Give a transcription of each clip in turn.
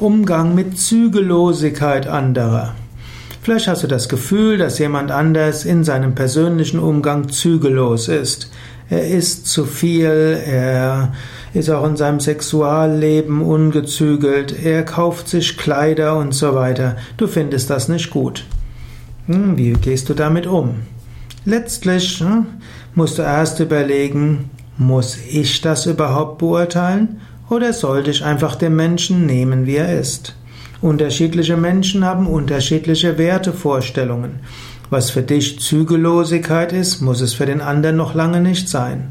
Umgang mit Zügellosigkeit anderer. Vielleicht hast du das Gefühl, dass jemand anders in seinem persönlichen Umgang zügellos ist. Er isst zu viel, er ist auch in seinem Sexualleben ungezügelt, er kauft sich Kleider und so weiter. Du findest das nicht gut. Hm, wie gehst du damit um? Letztlich hm, musst du erst überlegen, muss ich das überhaupt beurteilen oder sollte ich einfach den Menschen nehmen, wie er ist? Unterschiedliche Menschen haben unterschiedliche Wertevorstellungen. Was für dich Zügellosigkeit ist, muss es für den anderen noch lange nicht sein.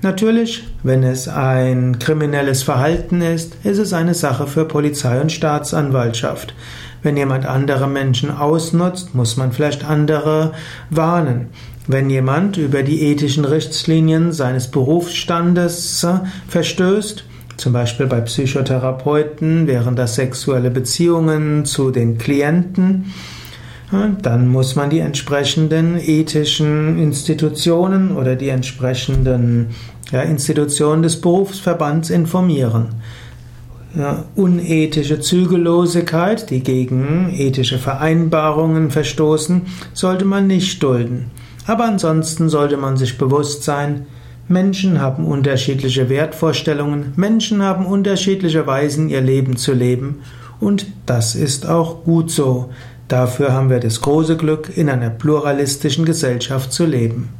Natürlich, wenn es ein kriminelles Verhalten ist, ist es eine Sache für Polizei und Staatsanwaltschaft. Wenn jemand andere Menschen ausnutzt, muss man vielleicht andere warnen. Wenn jemand über die ethischen Richtlinien seines Berufsstandes verstößt, zum Beispiel bei Psychotherapeuten wären das sexuelle Beziehungen zu den Klienten. Dann muss man die entsprechenden ethischen Institutionen oder die entsprechenden ja, Institutionen des Berufsverbands informieren. Ja, unethische Zügellosigkeit, die gegen ethische Vereinbarungen verstoßen, sollte man nicht dulden. Aber ansonsten sollte man sich bewusst sein, Menschen haben unterschiedliche Wertvorstellungen, Menschen haben unterschiedliche Weisen, ihr Leben zu leben, und das ist auch gut so. Dafür haben wir das große Glück, in einer pluralistischen Gesellschaft zu leben.